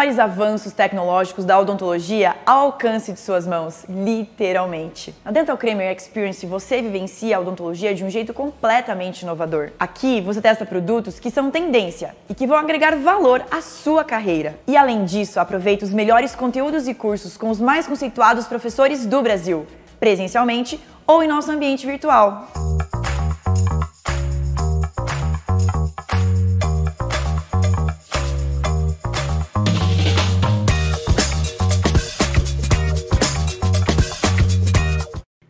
maiores avanços tecnológicos da odontologia ao alcance de suas mãos, literalmente. Na Dental Kramer Experience você vivencia a odontologia de um jeito completamente inovador. Aqui você testa produtos que são tendência e que vão agregar valor à sua carreira. E além disso, aproveita os melhores conteúdos e cursos com os mais conceituados professores do Brasil, presencialmente ou em nosso ambiente virtual.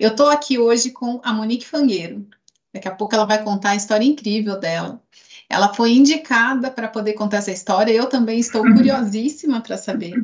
Eu estou aqui hoje com a Monique Fangueiro. Daqui a pouco ela vai contar a história incrível dela. Ela foi indicada para poder contar essa história. Eu também estou curiosíssima para saber.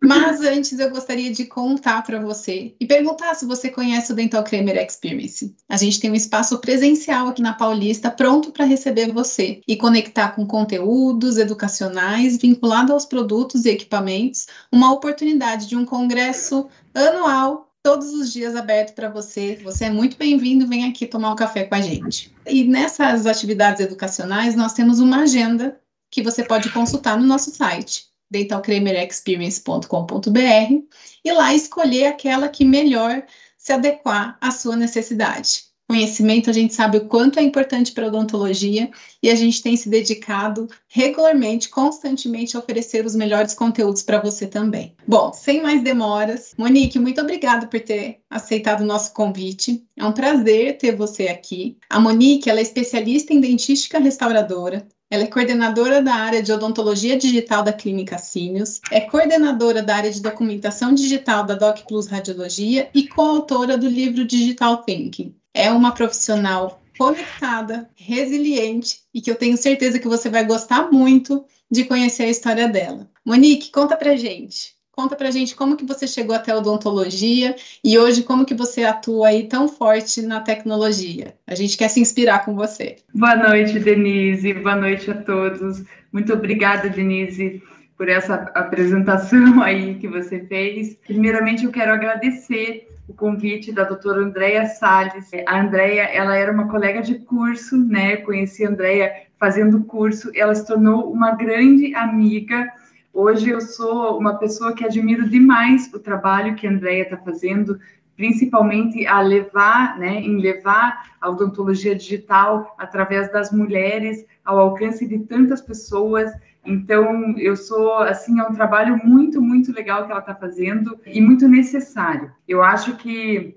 Mas antes eu gostaria de contar para você e perguntar se você conhece o Dental Kramer Experience. A gente tem um espaço presencial aqui na Paulista pronto para receber você e conectar com conteúdos educacionais vinculados aos produtos e equipamentos, uma oportunidade de um congresso anual todos os dias aberto para você. Você é muito bem-vindo, vem aqui tomar um café com a gente. E nessas atividades educacionais, nós temos uma agenda que você pode consultar no nosso site, dentalcremerexperience.com.br, e lá escolher aquela que melhor se adequar à sua necessidade. Conhecimento, a gente sabe o quanto é importante para a odontologia e a gente tem se dedicado regularmente, constantemente a oferecer os melhores conteúdos para você também. Bom, sem mais demoras, Monique, muito obrigada por ter aceitado o nosso convite. É um prazer ter você aqui. A Monique, ela é especialista em dentística restauradora, ela é coordenadora da área de odontologia digital da Clínica Símios, é coordenadora da área de documentação digital da Doc Plus Radiologia e coautora do livro Digital Thinking é uma profissional conectada, resiliente e que eu tenho certeza que você vai gostar muito de conhecer a história dela. Monique, conta pra gente. Conta pra gente como que você chegou até a odontologia e hoje como que você atua aí tão forte na tecnologia. A gente quer se inspirar com você. Boa noite, Denise. Boa noite a todos. Muito obrigada, Denise, por essa apresentação aí que você fez. Primeiramente, eu quero agradecer o convite da doutora Andréia Salles. A Andréia, ela era uma colega de curso, né? Conheci a Andréia fazendo curso, ela se tornou uma grande amiga. Hoje eu sou uma pessoa que admiro demais o trabalho que a Andréia está fazendo, principalmente a levar, né, em levar a odontologia digital através das mulheres ao alcance de tantas pessoas então, eu sou, assim, é um trabalho muito, muito legal que ela está fazendo e muito necessário. Eu acho que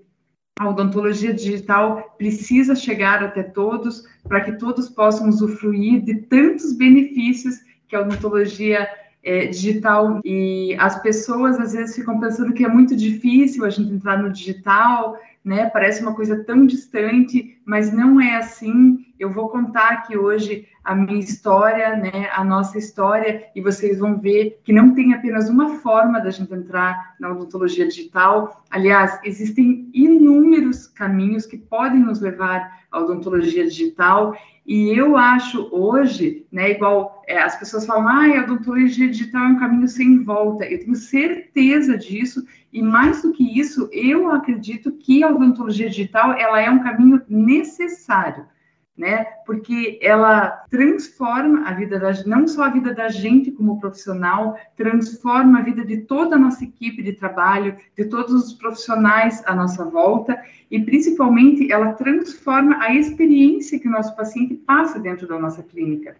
a odontologia digital precisa chegar até todos para que todos possam usufruir de tantos benefícios que a odontologia é, digital e as pessoas às vezes ficam pensando que é muito difícil a gente entrar no digital, né? Parece uma coisa tão distante, mas não é assim. Eu vou contar aqui hoje a minha história, né? A nossa história e vocês vão ver que não tem apenas uma forma da gente entrar na odontologia digital. Aliás, existem inúmeros caminhos que podem nos levar à odontologia digital e eu acho hoje, né, igual é, as pessoas falam, ah, a odontologia digital é um caminho sem volta. Eu tenho certeza disso, e mais do que isso, eu acredito que a odontologia digital ela é um caminho necessário né? Porque ela transforma a vida da não só a vida da gente como profissional, transforma a vida de toda a nossa equipe de trabalho, de todos os profissionais à nossa volta e principalmente ela transforma a experiência que o nosso paciente passa dentro da nossa clínica.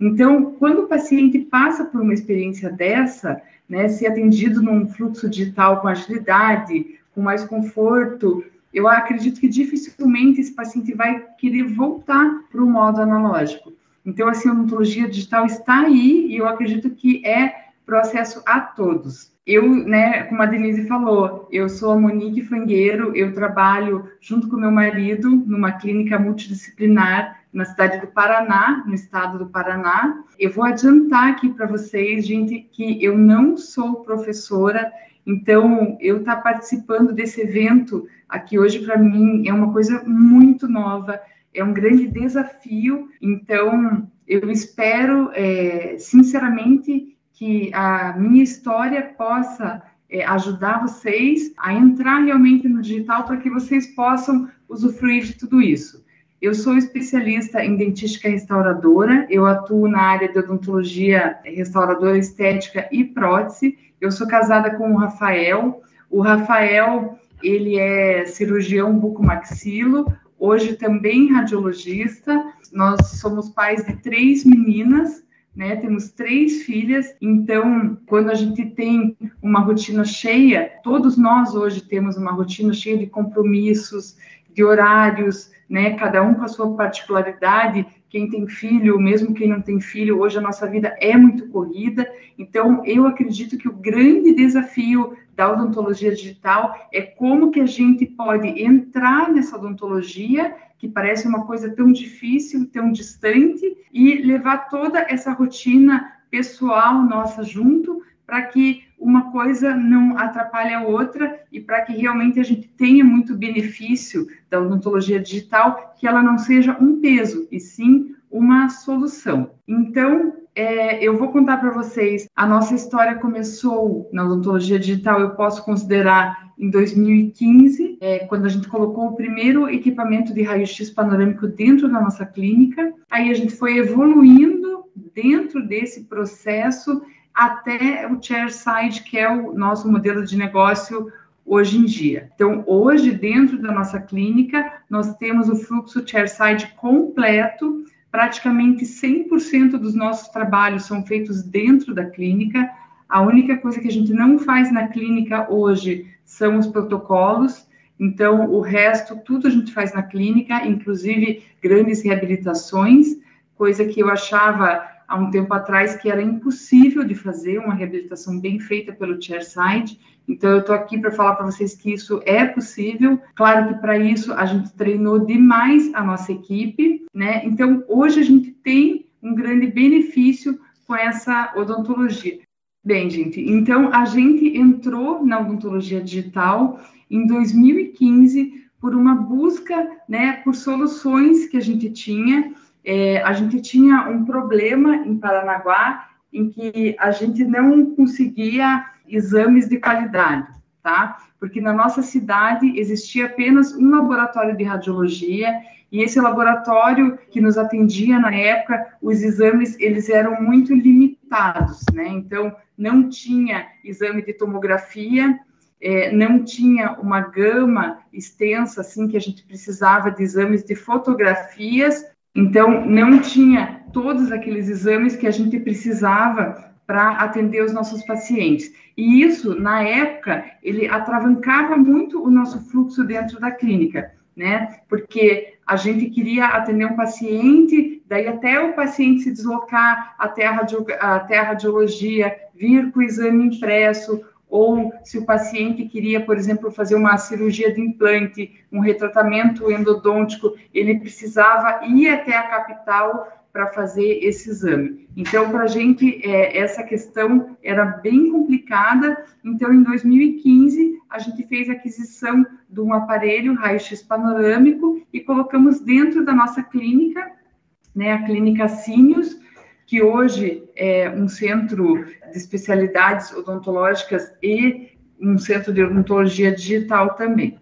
Então, quando o paciente passa por uma experiência dessa, né, ser atendido num fluxo digital com agilidade, com mais conforto, eu acredito que dificilmente esse paciente vai querer voltar para o modo analógico. Então, assim, a odontologia digital está aí e eu acredito que é processo a todos. Eu, né, como a Denise falou, eu sou a Monique Fangueiro, eu trabalho junto com meu marido numa clínica multidisciplinar na cidade do Paraná, no estado do Paraná. Eu vou adiantar aqui para vocês, gente, que eu não sou professora, então, eu estar tá participando desse evento aqui hoje, para mim, é uma coisa muito nova, é um grande desafio. Então, eu espero, é, sinceramente, que a minha história possa é, ajudar vocês a entrar realmente no digital para que vocês possam usufruir de tudo isso. Eu sou especialista em dentística restauradora, eu atuo na área de odontologia restauradora estética e prótese. Eu sou casada com o Rafael. O Rafael, ele é cirurgião bucomaxilo, hoje também radiologista. Nós somos pais de três meninas, né? Temos três filhas, então quando a gente tem uma rotina cheia, todos nós hoje temos uma rotina cheia de compromissos, de horários, né? Cada um com a sua particularidade. Quem tem filho, mesmo quem não tem filho, hoje a nossa vida é muito corrida. Então, eu acredito que o grande desafio da odontologia digital é como que a gente pode entrar nessa odontologia que parece uma coisa tão difícil, tão distante, e levar toda essa rotina pessoal nossa junto para que uma coisa não atrapalhe a outra e para que realmente a gente tenha muito benefício da odontologia digital, que ela não seja um peso, e sim uma solução. Então, é, eu vou contar para vocês. A nossa história começou na odontologia digital, eu posso considerar em 2015, é, quando a gente colocou o primeiro equipamento de raio-x panorâmico dentro da nossa clínica. Aí a gente foi evoluindo dentro desse processo até o chairside, que é o nosso modelo de negócio hoje em dia. Então, hoje, dentro da nossa clínica, nós temos o fluxo chairside completo, praticamente 100% dos nossos trabalhos são feitos dentro da clínica. A única coisa que a gente não faz na clínica hoje são os protocolos. Então, o resto, tudo a gente faz na clínica, inclusive grandes reabilitações, coisa que eu achava há um tempo atrás que era impossível de fazer uma reabilitação bem feita pelo chairside. Então, eu estou aqui para falar para vocês que isso é possível. Claro que para isso a gente treinou demais a nossa equipe, né? Então, hoje a gente tem um grande benefício com essa odontologia. Bem, gente, então a gente entrou na odontologia digital em 2015 por uma busca, né, por soluções que a gente tinha é, a gente tinha um problema em Paranaguá em que a gente não conseguia exames de qualidade, tá? Porque na nossa cidade existia apenas um laboratório de radiologia e esse laboratório que nos atendia na época, os exames eles eram muito limitados, né? Então não tinha exame de tomografia, é, não tinha uma gama extensa assim que a gente precisava de exames de fotografias então, não tinha todos aqueles exames que a gente precisava para atender os nossos pacientes. E isso, na época, ele atravancava muito o nosso fluxo dentro da clínica, né? Porque a gente queria atender um paciente, daí até o paciente se deslocar até a, radio, até a radiologia, vir com o exame impresso, ou se o paciente queria, por exemplo, fazer uma cirurgia de implante, um retratamento endodôntico, ele precisava ir até a capital para fazer esse exame. Então, para a gente, é, essa questão era bem complicada. Então, em 2015, a gente fez a aquisição de um aparelho raio-x panorâmico e colocamos dentro da nossa clínica, né, a clínica Sínios, que hoje é um centro de especialidades odontológicas e um centro de odontologia digital também.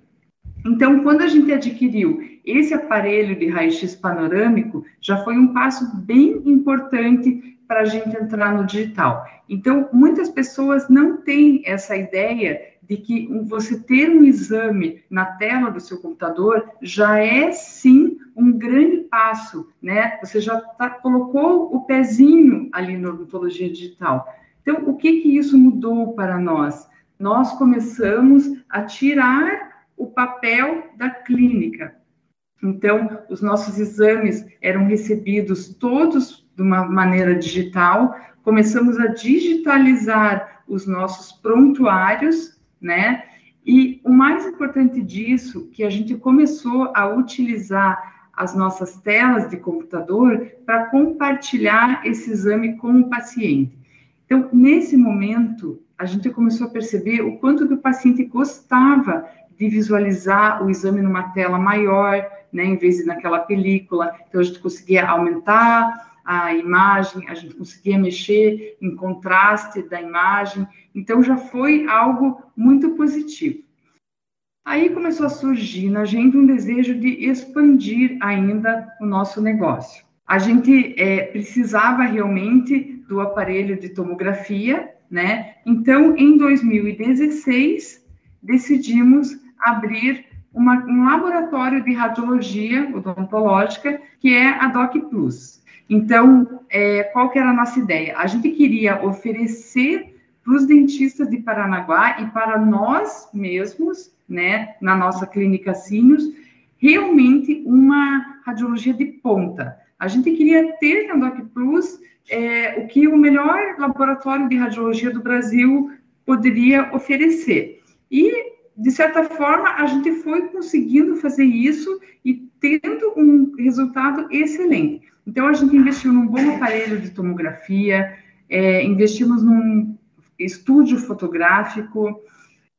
Então, quando a gente adquiriu esse aparelho de raio-x panorâmico, já foi um passo bem importante para a gente entrar no digital. Então, muitas pessoas não têm essa ideia de que você ter um exame na tela do seu computador já é sim um grande passo, né? Você já tá, colocou o pezinho ali na odontologia digital. Então, o que que isso mudou para nós? Nós começamos a tirar o papel da clínica. Então, os nossos exames eram recebidos todos de uma maneira digital, começamos a digitalizar os nossos prontuários, né? E o mais importante disso, que a gente começou a utilizar as nossas telas de computador para compartilhar esse exame com o paciente. Então, nesse momento, a gente começou a perceber o quanto que o paciente gostava de visualizar o exame numa tela maior, né, em vez de naquela película. Então, a gente conseguia aumentar a imagem, a gente conseguia mexer em contraste da imagem. Então, já foi algo muito positivo. Aí começou a surgir na gente um desejo de expandir ainda o nosso negócio. A gente é, precisava realmente do aparelho de tomografia, né? Então, em 2016, decidimos abrir uma, um laboratório de radiologia odontológica, que é a Doc Plus. Então, é, qual que era a nossa ideia? A gente queria oferecer para os dentistas de Paranaguá e para nós mesmos, né, na nossa clínica Sínios, realmente uma radiologia de ponta. A gente queria ter na Doc Plus é, o que o melhor laboratório de radiologia do Brasil poderia oferecer. E de certa forma, a gente foi conseguindo fazer isso e tendo um resultado excelente. Então, a gente investiu num bom aparelho de tomografia, é, investimos num estúdio fotográfico,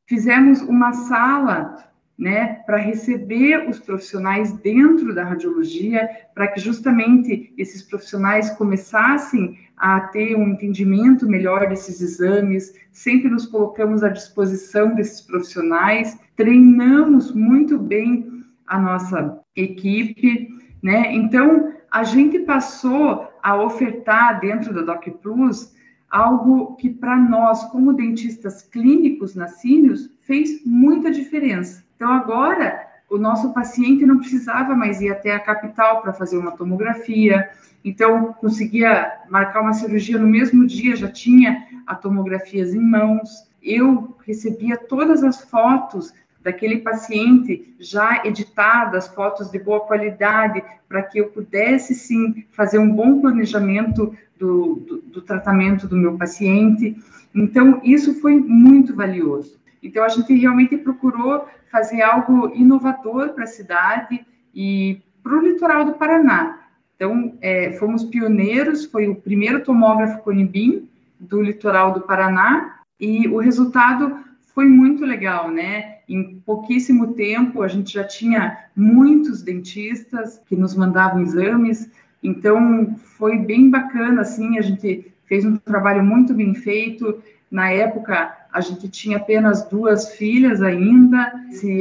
fizemos uma sala né, para receber os profissionais dentro da radiologia, para que justamente esses profissionais começassem a ter um entendimento melhor desses exames, sempre nos colocamos à disposição desses profissionais, treinamos muito bem a nossa equipe, né? Então, a gente passou a ofertar dentro da Doc Plus algo que para nós, como dentistas clínicos na fez muita diferença. Então, agora, o nosso paciente não precisava mais ir até a capital para fazer uma tomografia, então conseguia marcar uma cirurgia no mesmo dia, já tinha a tomografias em mãos. Eu recebia todas as fotos daquele paciente já editadas, fotos de boa qualidade, para que eu pudesse sim fazer um bom planejamento do, do, do tratamento do meu paciente. Então, isso foi muito valioso. Então, a gente realmente procurou fazer algo inovador para a cidade e para o litoral do Paraná. Então, é, fomos pioneiros, foi o primeiro tomógrafo Conibim do litoral do Paraná, e o resultado foi muito legal, né? Em pouquíssimo tempo, a gente já tinha muitos dentistas que nos mandavam exames, então foi bem bacana, assim, a gente fez um trabalho muito bem feito. Na época, a gente tinha apenas duas filhas ainda.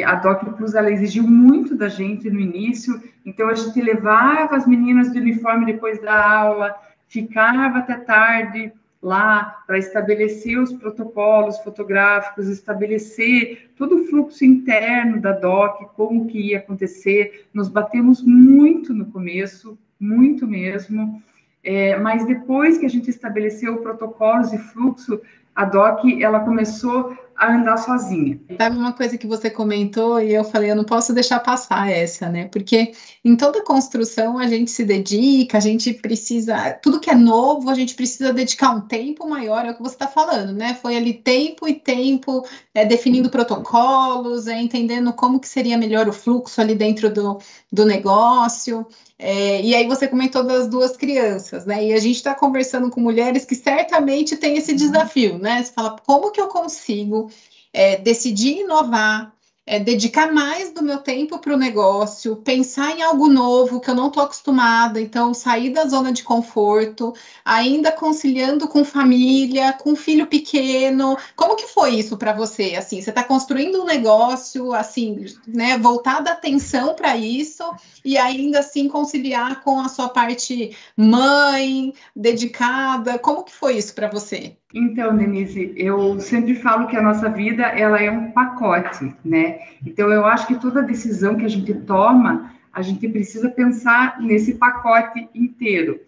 A Doc Plus ela exigiu muito da gente no início, então a gente levava as meninas de uniforme depois da aula, ficava até tarde lá para estabelecer os protocolos fotográficos, estabelecer todo o fluxo interno da DOC, como que ia acontecer. Nos batemos muito no começo, muito mesmo. É, mas depois que a gente estabeleceu protocolos e fluxo, a DOC ela começou a andar sozinha. Sabe uma coisa que você comentou e eu falei, eu não posso deixar passar essa, né? Porque em toda construção a gente se dedica, a gente precisa, tudo que é novo, a gente precisa dedicar um tempo maior, é o que você está falando, né? Foi ali tempo e tempo é, definindo protocolos, é, entendendo como que seria melhor o fluxo ali dentro do, do negócio. É, e aí você comentou das duas crianças, né? E a gente está conversando com mulheres que certamente têm esse desafio, né? Você fala, como que eu consigo é, decidir inovar, é, dedicar mais do meu tempo para o negócio, pensar em algo novo que eu não estou acostumada, então sair da zona de conforto, ainda conciliando com família, com filho pequeno. Como que foi isso para você? Assim, você está construindo um negócio, assim, né, voltada atenção para isso e ainda assim conciliar com a sua parte mãe, dedicada. Como que foi isso para você? Então, Denise, eu sempre falo que a nossa vida ela é um pacote, né? Então, eu acho que toda decisão que a gente toma, a gente precisa pensar nesse pacote inteiro.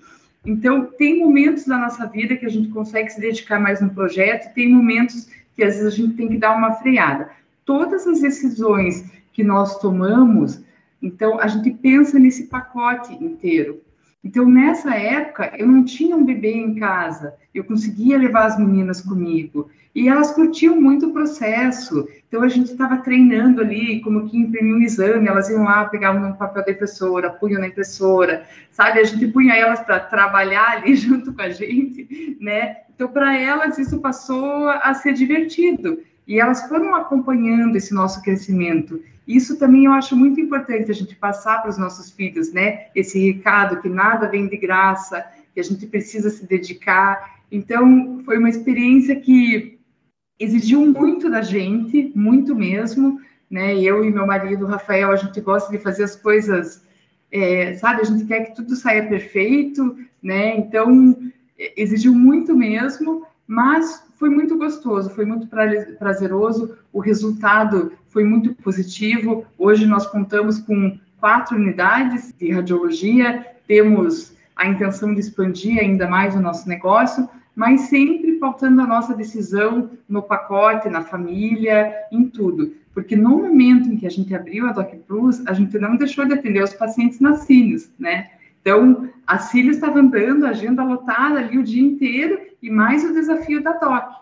Então, tem momentos da nossa vida que a gente consegue se dedicar mais no projeto, tem momentos que às vezes a gente tem que dar uma freada. Todas as decisões que nós tomamos, então a gente pensa nesse pacote inteiro. Então, nessa época, eu não tinha um bebê em casa, eu conseguia levar as meninas comigo. E elas curtiam muito o processo. Então, a gente estava treinando ali, como que imprimir um exame, elas iam lá, pegavam um papel da impressora, punham na impressora, sabe? A gente punha elas para trabalhar ali junto com a gente, né? Então, para elas, isso passou a ser divertido. E elas foram acompanhando esse nosso crescimento. Isso também eu acho muito importante a gente passar para os nossos filhos, né? Esse recado que nada vem de graça, que a gente precisa se dedicar. Então, foi uma experiência que exigiu muito da gente, muito mesmo, né? Eu e meu marido, Rafael, a gente gosta de fazer as coisas, é, sabe? A gente quer que tudo saia perfeito, né? Então, exigiu muito mesmo, mas foi muito gostoso, foi muito prazeroso, o resultado foi muito positivo. Hoje nós contamos com quatro unidades de radiologia, temos a intenção de expandir ainda mais o nosso negócio, mas sempre faltando a nossa decisão no pacote, na família, em tudo. Porque no momento em que a gente abriu a Doc Plus, a gente não deixou de atender os pacientes nas cílios, né? Então, a Cílio estava andando, agenda lotada ali o dia inteiro, e mais o desafio da DOC.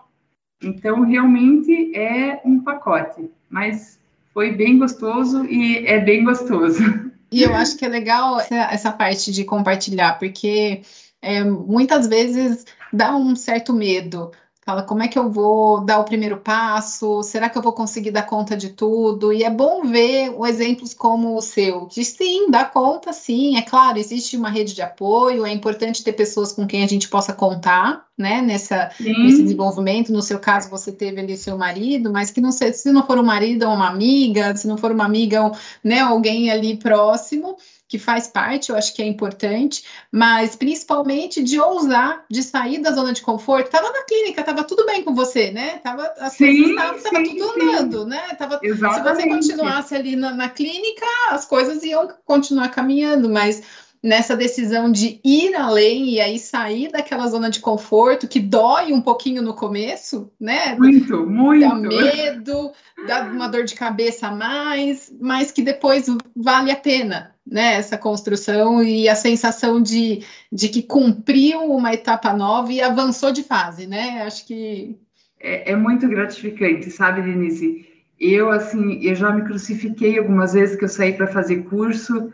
Então, realmente é um pacote, mas foi bem gostoso e é bem gostoso. E eu acho que é legal essa, essa parte de compartilhar, porque é, muitas vezes dá um certo medo. Fala, como é que eu vou dar o primeiro passo? Será que eu vou conseguir dar conta de tudo? E é bom ver exemplos como o seu, de sim, dá conta, sim. É claro, existe uma rede de apoio, é importante ter pessoas com quem a gente possa contar, né, nessa, nesse desenvolvimento. No seu caso, você teve ali seu marido, mas que não sei, se não for um marido ou uma amiga, se não for uma amiga, né, alguém ali próximo que faz parte, eu acho que é importante, mas principalmente de ousar, de sair da zona de conforto. Estava na clínica, estava tudo bem com você, né? Tava, as sim, coisas estavam tudo andando, né? Tava, se você continuasse ali na, na clínica, as coisas iam continuar caminhando, mas nessa decisão de ir além e aí sair daquela zona de conforto que dói um pouquinho no começo, né? Muito, muito. Dá medo, dá uma dor de cabeça a mais, mas que depois vale a pena, né? Essa construção e a sensação de, de que cumpriu uma etapa nova e avançou de fase, né? Acho que é, é muito gratificante, sabe, Denise? Eu assim, eu já me crucifiquei algumas vezes que eu saí para fazer curso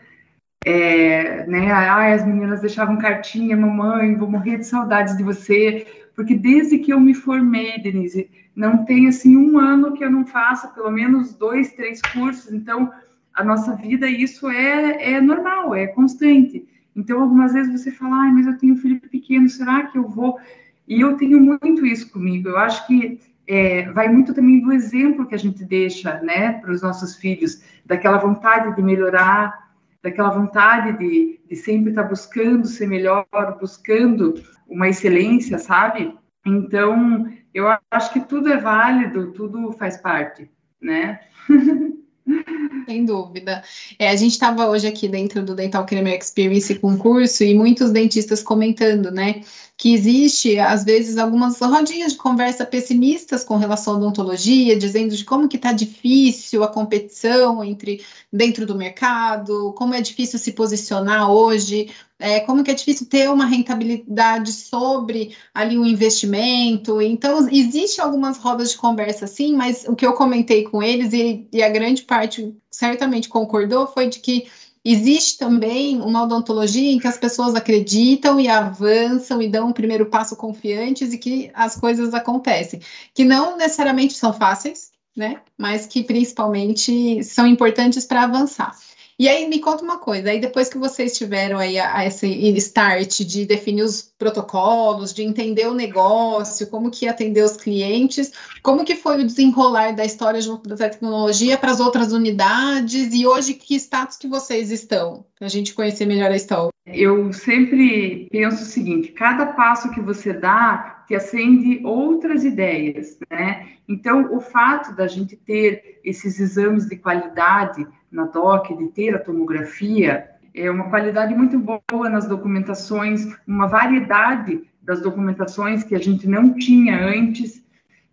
é, né? Ai, as meninas deixavam cartinha, mamãe, vou morrer de saudades de você, porque desde que eu me formei, Denise, não tem assim um ano que eu não faça pelo menos dois, três cursos. Então, a nossa vida, isso é, é normal, é constante. Então, algumas vezes você fala, ai, mas eu tenho um filho pequeno, será que eu vou? E eu tenho muito isso comigo. Eu acho que é, vai muito também do exemplo que a gente deixa, né, para os nossos filhos, daquela vontade de melhorar, daquela vontade de, de sempre estar buscando ser melhor, buscando uma excelência, sabe? Então, eu acho que tudo é válido, tudo faz parte, né? Sem dúvida. É, a gente estava hoje aqui dentro do Dental Creamer Experience concurso e muitos dentistas comentando, né, que existe, às vezes, algumas rodinhas de conversa pessimistas com relação à odontologia, dizendo de como que está difícil a competição entre dentro do mercado, como é difícil se posicionar hoje, é, como que é difícil ter uma rentabilidade sobre ali um investimento. Então, existe algumas rodas de conversa sim, mas o que eu comentei com eles, e, e a grande parte certamente concordou, foi de que Existe também uma odontologia em que as pessoas acreditam e avançam e dão o um primeiro passo confiantes e que as coisas acontecem, que não necessariamente são fáceis, né? Mas que principalmente são importantes para avançar. E aí me conta uma coisa, aí depois que vocês tiveram aí a, a esse start de definir os protocolos, de entender o negócio, como que atender os clientes, como que foi o desenrolar da história junto da tecnologia para as outras unidades e hoje que status que vocês estão, para a gente conhecer melhor a história. Eu sempre penso o seguinte, cada passo que você dá te acende outras ideias, né? Então, o fato da gente ter esses exames de qualidade na DOC, de ter a tomografia, é uma qualidade muito boa nas documentações, uma variedade das documentações que a gente não tinha antes,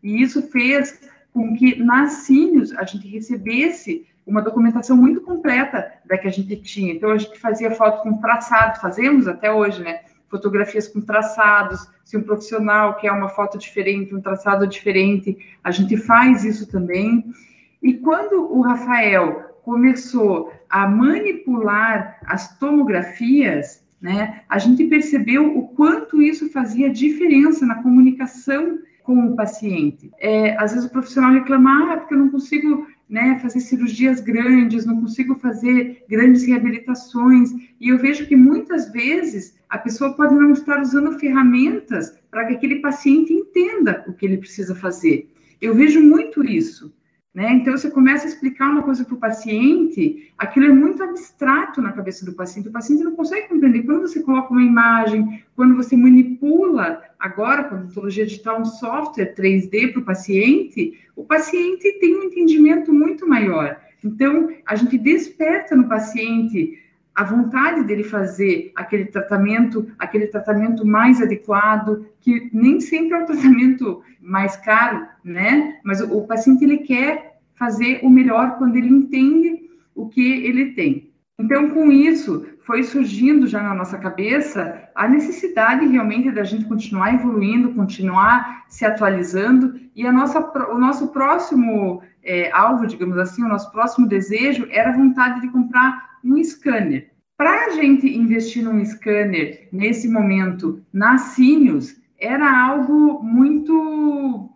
e isso fez com que nas Sínios a gente recebesse uma documentação muito completa da que a gente tinha. Então, a gente fazia foto com traçado, fazemos até hoje, né? Fotografias com traçados, se um profissional quer uma foto diferente, um traçado diferente, a gente faz isso também. E quando o Rafael começou a manipular as tomografias, né, a gente percebeu o quanto isso fazia diferença na comunicação com o paciente. É, às vezes o profissional reclama, ah, porque eu não consigo né, fazer cirurgias grandes, não consigo fazer grandes reabilitações. E eu vejo que muitas vezes a pessoa pode não estar usando ferramentas para que aquele paciente entenda o que ele precisa fazer. Eu vejo muito isso. Né? Então, você começa a explicar uma coisa para o paciente, aquilo é muito abstrato na cabeça do paciente, o paciente não consegue compreender. Quando você coloca uma imagem, quando você manipula, agora, com a odontologia digital, um software 3D para o paciente, o paciente tem um entendimento muito maior. Então, a gente desperta no paciente a vontade dele fazer aquele tratamento, aquele tratamento mais adequado, que nem sempre é o tratamento mais caro, né? Mas o, o paciente ele quer fazer o melhor quando ele entende o que ele tem. Então, com isso, foi surgindo já na nossa cabeça a necessidade realmente da gente continuar evoluindo, continuar se atualizando, e a nossa, o nosso próximo é, alvo, digamos assim, o nosso próximo desejo era a vontade de comprar um scanner. Para a gente investir num scanner nesse momento na Sinius, era algo muito,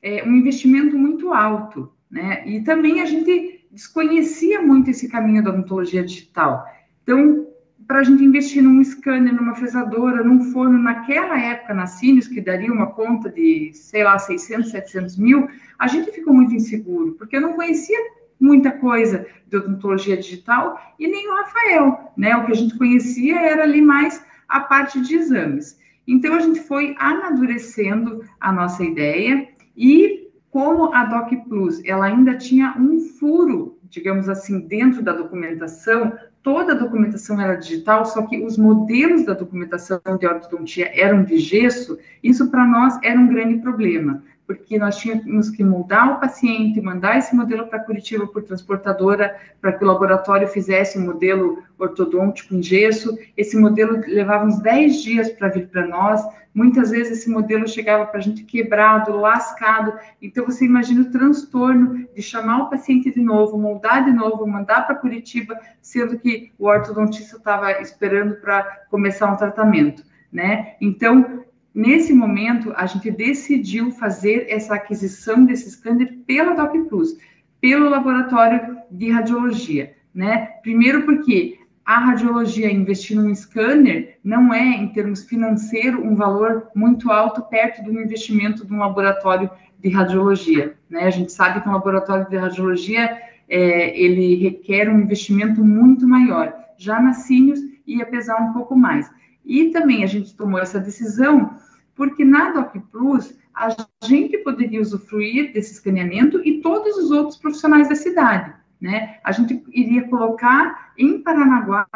é, um investimento muito alto, né? E também a gente desconhecia muito esse caminho da odontologia digital. Então, para a gente investir num scanner, numa fresadora, num forno, naquela época na Sinius, que daria uma conta de, sei lá, 600, 700 mil, a gente ficou muito inseguro, porque eu não conhecia muita coisa de odontologia digital e nem o Rafael, né? O que a gente conhecia era ali mais a parte de exames. Então a gente foi amadurecendo a nossa ideia e como a Doc Plus ela ainda tinha um furo, digamos assim, dentro da documentação, toda a documentação era digital, só que os modelos da documentação de ortodontia eram de gesso, isso para nós era um grande problema, porque nós tínhamos que mudar o paciente, mandar esse modelo para Curitiba por transportadora, para que o laboratório fizesse um modelo ortodôntico em gesso. Esse modelo levava uns 10 dias para vir para nós. Muitas vezes esse modelo chegava para a gente quebrado, lascado. Então você imagina o transtorno de chamar o paciente de novo, moldar de novo, mandar para Curitiba, sendo que o ortodontista estava esperando para começar um tratamento. Né? Então, Nesse momento, a gente decidiu fazer essa aquisição desse scanner pela DocPlus, pelo laboratório de radiologia, né? Primeiro porque a radiologia investir num scanner não é, em termos financeiros, um valor muito alto perto do investimento de um laboratório de radiologia, né? A gente sabe que um laboratório de radiologia é, ele requer um investimento muito maior. Já na Sinius ia pesar um pouco mais. E também a gente tomou essa decisão porque na Doc Plus a gente poderia usufruir desse escaneamento e todos os outros profissionais da cidade, né? A gente iria colocar em Paranaguá,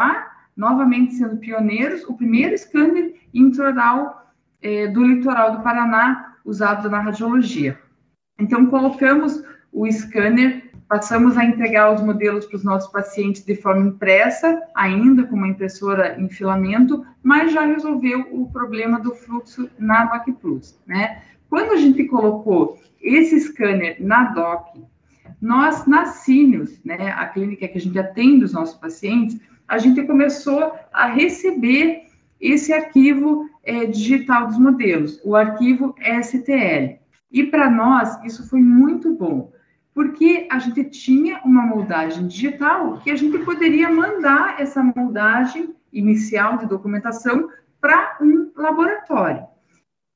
novamente sendo pioneiros, o primeiro scanner intraoral eh, do litoral do Paraná usado na radiologia. Então, colocamos o scanner Passamos a entregar os modelos para os nossos pacientes de forma impressa, ainda com uma impressora em filamento, mas já resolveu o problema do fluxo na Doc Plus, né? Quando a gente colocou esse scanner na Doc, nós, na Cínios, né, a clínica que a gente atende os nossos pacientes, a gente começou a receber esse arquivo é, digital dos modelos, o arquivo STL. E para nós, isso foi muito bom, porque a gente tinha uma moldagem digital que a gente poderia mandar essa moldagem inicial de documentação para um laboratório.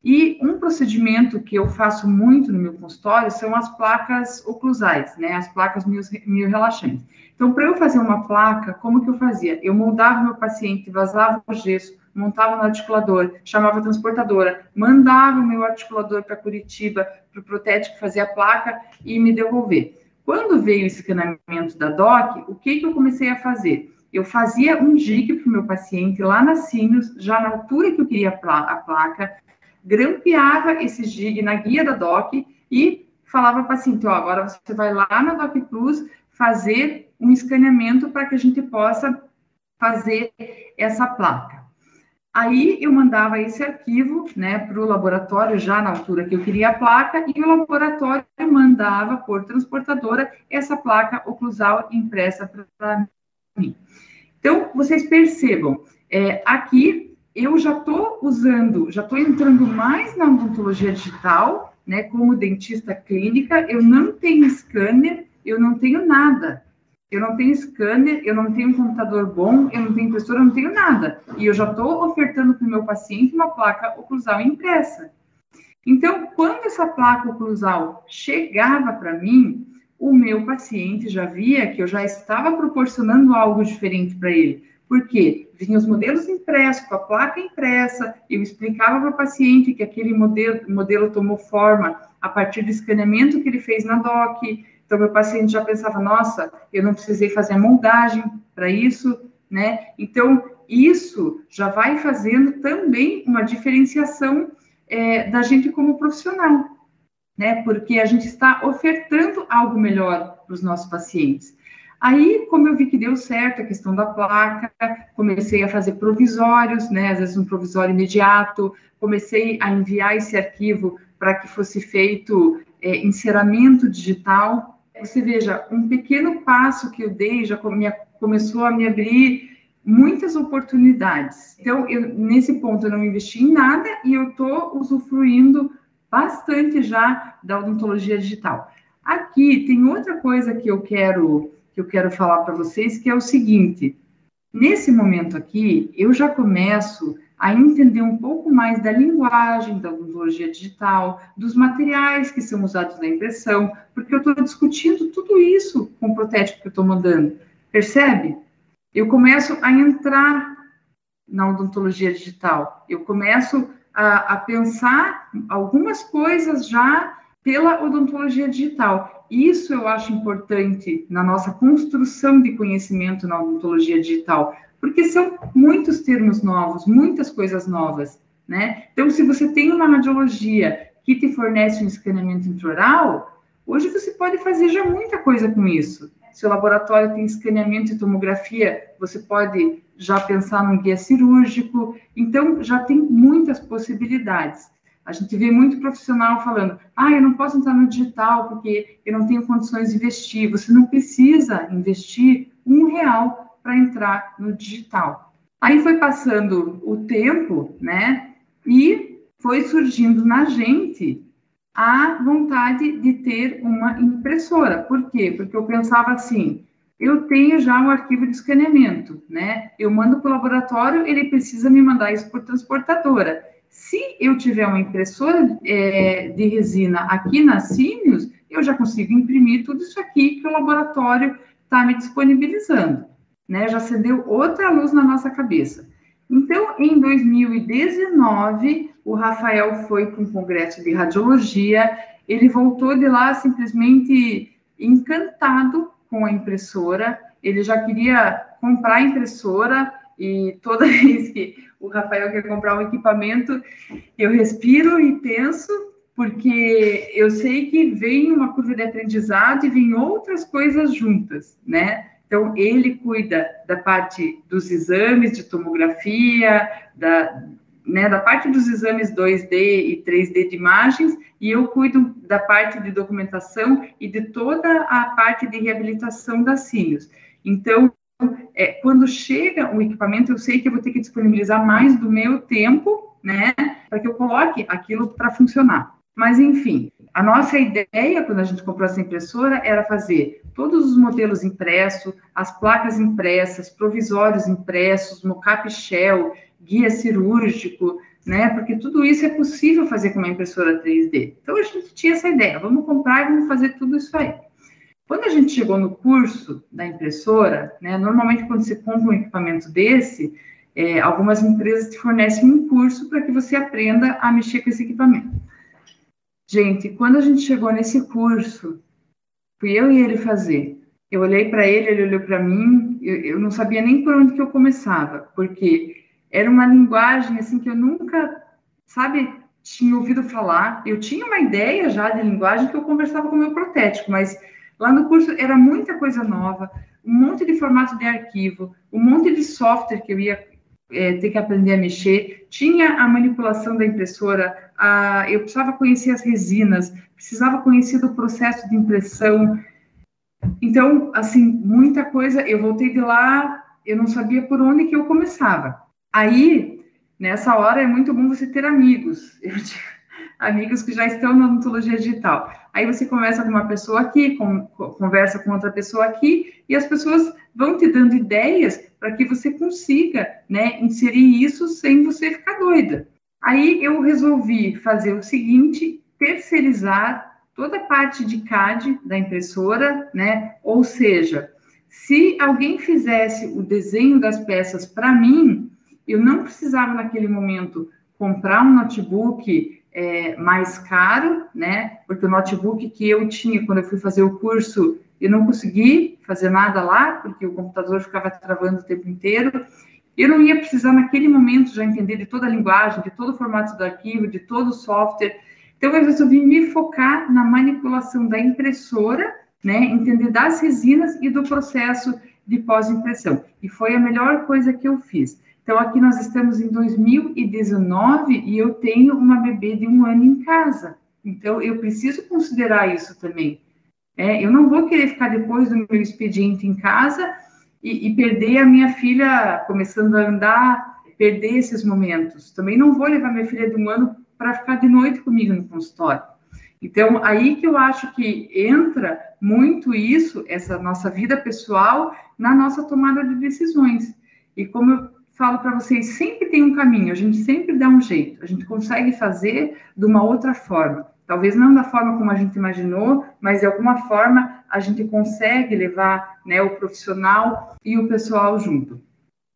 E um procedimento que eu faço muito no meu consultório são as placas oclusais, né, as placas mio relaxantes. Então, para eu fazer uma placa, como que eu fazia? Eu moldava meu paciente, vazava o gesso, montava no articulador, chamava a transportadora, mandava o meu articulador para Curitiba, para o protético fazer a placa e me devolver. Quando veio o escaneamento da DOC, o que, que eu comecei a fazer? Eu fazia um jig para o meu paciente lá na Sinus, já na altura que eu queria a placa, grampeava esse jig na guia da DOC e falava para o paciente, agora você vai lá na DOC Plus fazer um escaneamento para que a gente possa fazer essa placa. Aí eu mandava esse arquivo né, para o laboratório, já na altura que eu queria a placa, e o laboratório mandava por transportadora essa placa oclusal impressa para mim. Então, vocês percebam, é, aqui eu já estou usando, já estou entrando mais na odontologia digital, né, como dentista clínica, eu não tenho scanner, eu não tenho nada eu não tenho scanner, eu não tenho um computador bom, eu não tenho impressora, eu não tenho nada. E eu já estou ofertando para o meu paciente uma placa oclusal impressa. Então, quando essa placa oclusal chegava para mim, o meu paciente já via que eu já estava proporcionando algo diferente para ele. Por quê? Vinham os modelos impressos, com a placa impressa, eu explicava para o paciente que aquele modelo, modelo tomou forma a partir do escaneamento que ele fez na DOC. Então, meu paciente já pensava, nossa, eu não precisei fazer moldagem para isso, né? Então, isso já vai fazendo também uma diferenciação é, da gente como profissional, né? Porque a gente está ofertando algo melhor para os nossos pacientes. Aí, como eu vi que deu certo a questão da placa, comecei a fazer provisórios, né? Às vezes um provisório imediato, comecei a enviar esse arquivo para que fosse feito é, enceramento digital. Você veja, um pequeno passo que eu dei já começou a me abrir muitas oportunidades. Então, eu, nesse ponto, eu não investi em nada e eu estou usufruindo bastante já da odontologia digital. Aqui tem outra coisa que eu quero que eu quero falar para vocês, que é o seguinte: nesse momento aqui, eu já começo a entender um pouco mais da linguagem da odontologia digital, dos materiais que são usados na impressão, porque eu estou discutindo tudo isso com o protético que eu estou mandando. Percebe? eu começo a entrar na odontologia digital, eu começo a, a pensar algumas coisas já pela odontologia digital. Isso eu acho importante na nossa construção de conhecimento na odontologia digital, porque são muitos termos novos, muitas coisas novas, né? Então, se você tem uma radiologia que te fornece um escaneamento intraoral, hoje você pode fazer já muita coisa com isso. Se o laboratório tem escaneamento e tomografia, você pode já pensar num guia cirúrgico. Então, já tem muitas possibilidades. A gente vê muito profissional falando: ah, eu não posso entrar no digital porque eu não tenho condições de investir. Você não precisa investir um real para entrar no digital. Aí foi passando o tempo, né? E foi surgindo na gente a vontade de ter uma impressora. Por quê? Porque eu pensava assim, eu tenho já um arquivo de escaneamento, né? Eu mando para o laboratório, ele precisa me mandar isso por transportadora. Se eu tiver uma impressora é, de resina aqui na Simius, eu já consigo imprimir tudo isso aqui que o laboratório está me disponibilizando, né? Já acendeu outra luz na nossa cabeça. Então, em 2019, o Rafael foi para um congresso de radiologia, ele voltou de lá simplesmente encantado com a impressora, ele já queria comprar a impressora e toda vez que o Rafael quer comprar um equipamento, eu respiro e penso, porque eu sei que vem uma curva de aprendizado e vem outras coisas juntas, né? Então, ele cuida da parte dos exames de tomografia, da, né, da parte dos exames 2D e 3D de imagens, e eu cuido da parte de documentação e de toda a parte de reabilitação das cílios. Então, é, quando chega o equipamento, eu sei que eu vou ter que disponibilizar mais do meu tempo, né, para que eu coloque aquilo para funcionar. Mas, enfim, a nossa ideia, quando a gente comprou essa impressora, era fazer todos os modelos impressos, as placas impressas, provisórios impressos, mocap shell, guia cirúrgico, né? Porque tudo isso é possível fazer com uma impressora 3D. Então a gente tinha essa ideia, vamos comprar e vamos fazer tudo isso aí. Quando a gente chegou no curso da impressora, né? Normalmente quando você compra um equipamento desse, é, algumas empresas te fornecem um curso para que você aprenda a mexer com esse equipamento. Gente, quando a gente chegou nesse curso, fui eu e ele fazer. Eu olhei para ele, ele olhou para mim, eu, eu, não sabia nem por onde que eu começava, porque era uma linguagem assim que eu nunca, sabe, tinha ouvido falar. Eu tinha uma ideia já de linguagem que eu conversava com o meu protético, mas lá no curso era muita coisa nova, um monte de formato de arquivo, um monte de software que eu ia é, ter que aprender a mexer, tinha a manipulação da impressora, eu precisava conhecer as resinas, precisava conhecer o processo de impressão. Então, assim, muita coisa, eu voltei de lá, eu não sabia por onde que eu começava. Aí, nessa hora, é muito bom você ter amigos. Eu amigos que já estão na odontologia digital. Aí você começa com uma pessoa aqui, com, conversa com outra pessoa aqui, e as pessoas vão te dando ideias para que você consiga né, inserir isso sem você ficar doida. Aí eu resolvi fazer o seguinte: terceirizar toda a parte de CAD da impressora, né? Ou seja, se alguém fizesse o desenho das peças para mim, eu não precisava naquele momento comprar um notebook é, mais caro, né? Porque o notebook que eu tinha quando eu fui fazer o curso, eu não consegui fazer nada lá, porque o computador ficava travando o tempo inteiro. Eu não ia precisar naquele momento já entender de toda a linguagem, de todo o formato do arquivo, de todo o software. Então eu resolvi me focar na manipulação da impressora, né? Entender das resinas e do processo de pós-impressão. E foi a melhor coisa que eu fiz. Então, aqui nós estamos em 2019 e eu tenho uma bebê de um ano em casa. Então, eu preciso considerar isso também. É, eu não vou querer ficar depois do meu expediente em casa e, e perder a minha filha começando a andar, perder esses momentos. Também não vou levar minha filha de um ano para ficar de noite comigo no consultório. Então, aí que eu acho que entra muito isso, essa nossa vida pessoal, na nossa tomada de decisões. E como eu falo para vocês, sempre tem um caminho, a gente sempre dá um jeito, a gente consegue fazer de uma outra forma. Talvez não da forma como a gente imaginou, mas de alguma forma a gente consegue levar né, o profissional e o pessoal junto.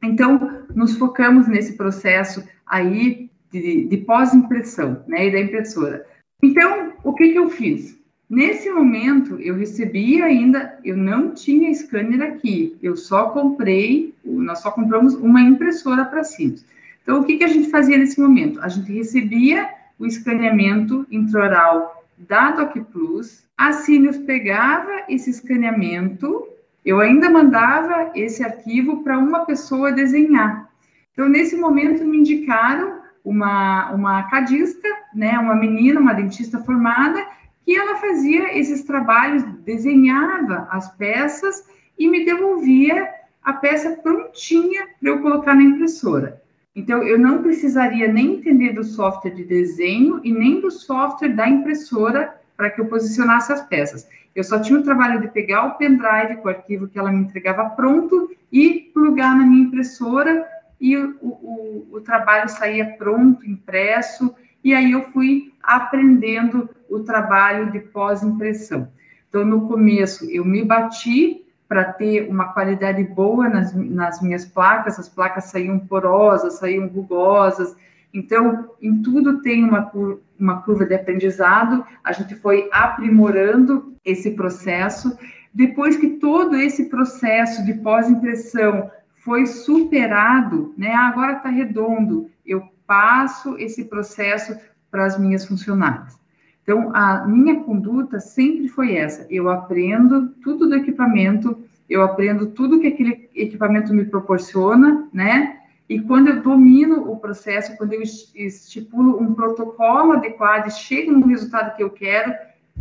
Então, nos focamos nesse processo aí de, de pós-impressão, né, e da impressora. Então, o que, que eu fiz? Nesse momento, eu recebi ainda, eu não tinha scanner aqui, eu só comprei, nós só compramos uma impressora para Sims. Então, o que, que a gente fazia nesse momento? A gente recebia o escaneamento intraoral da Doc Plus, a Sirius pegava esse escaneamento, eu ainda mandava esse arquivo para uma pessoa desenhar. Então, nesse momento, me indicaram uma, uma cadista, né, uma menina, uma dentista formada, que ela fazia esses trabalhos, desenhava as peças e me devolvia a peça prontinha para eu colocar na impressora. Então, eu não precisaria nem entender do software de desenho e nem do software da impressora para que eu posicionasse as peças. Eu só tinha o trabalho de pegar o pendrive com o arquivo que ela me entregava pronto e plugar na minha impressora e o, o, o trabalho saía pronto, impresso, e aí eu fui aprendendo o trabalho de pós-impressão. Então, no começo, eu me bati para ter uma qualidade boa nas, nas minhas placas, as placas saíam porosas, saíam rugosas. Então, em tudo tem uma, uma curva de aprendizado, a gente foi aprimorando esse processo. Depois que todo esse processo de pós-impressão foi superado, né? Agora está redondo. Eu passo esse processo para as minhas funcionárias. Então, a minha conduta sempre foi essa: eu aprendo tudo do equipamento, eu aprendo tudo que aquele equipamento me proporciona, né? E quando eu domino o processo, quando eu estipulo um protocolo adequado e chego no resultado que eu quero,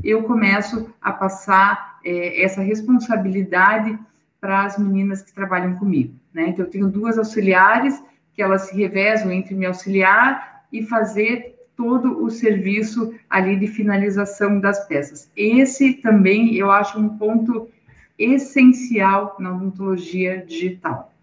eu começo a passar é, essa responsabilidade para as meninas que trabalham comigo, né? Então, eu tenho duas auxiliares que elas se revezam entre me auxiliar e fazer todo o serviço ali de finalização das peças. Esse também eu acho um ponto essencial na odontologia digital.